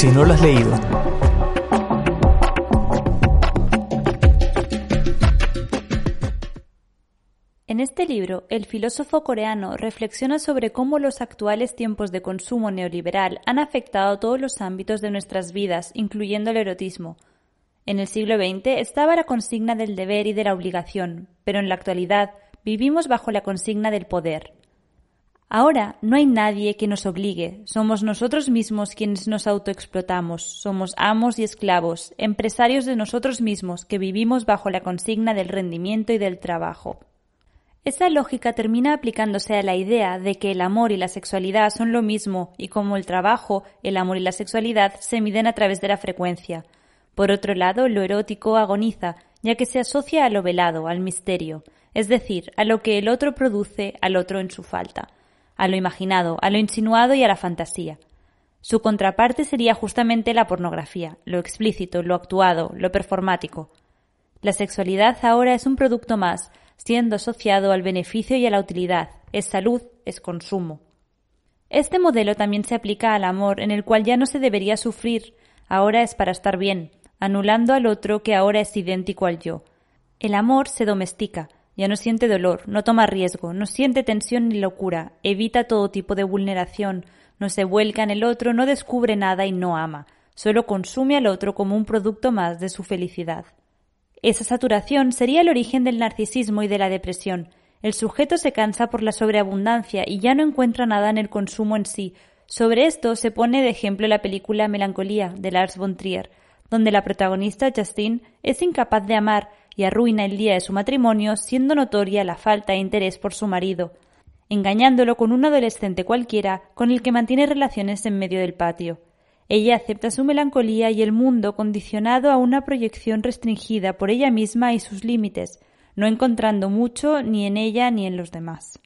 si no lo has leído. En este libro, el filósofo coreano reflexiona sobre cómo los actuales tiempos de consumo neoliberal han afectado todos los ámbitos de nuestras vidas, incluyendo el erotismo. En el siglo XX estaba la consigna del deber y de la obligación, pero en la actualidad vivimos bajo la consigna del poder. Ahora no hay nadie que nos obligue, somos nosotros mismos quienes nos autoexplotamos, somos amos y esclavos, empresarios de nosotros mismos que vivimos bajo la consigna del rendimiento y del trabajo. Esa lógica termina aplicándose a la idea de que el amor y la sexualidad son lo mismo y como el trabajo, el amor y la sexualidad se miden a través de la frecuencia. Por otro lado, lo erótico agoniza, ya que se asocia a lo velado, al misterio, es decir, a lo que el otro produce al otro en su falta, a lo imaginado, a lo insinuado y a la fantasía. Su contraparte sería justamente la pornografía, lo explícito, lo actuado, lo performático. La sexualidad ahora es un producto más, siendo asociado al beneficio y a la utilidad, es salud, es consumo. Este modelo también se aplica al amor, en el cual ya no se debería sufrir, ahora es para estar bien, anulando al otro que ahora es idéntico al yo. El amor se domestica, ya no siente dolor, no toma riesgo, no siente tensión ni locura, evita todo tipo de vulneración, no se vuelca en el otro, no descubre nada y no ama, solo consume al otro como un producto más de su felicidad. Esa saturación sería el origen del narcisismo y de la depresión. El sujeto se cansa por la sobreabundancia y ya no encuentra nada en el consumo en sí. Sobre esto se pone de ejemplo la película Melancolía de Lars von Trier, donde la protagonista Justine es incapaz de amar y arruina el día de su matrimonio siendo notoria la falta de interés por su marido, engañándolo con un adolescente cualquiera con el que mantiene relaciones en medio del patio. Ella acepta su melancolía y el mundo condicionado a una proyección restringida por ella misma y sus límites, no encontrando mucho ni en ella ni en los demás.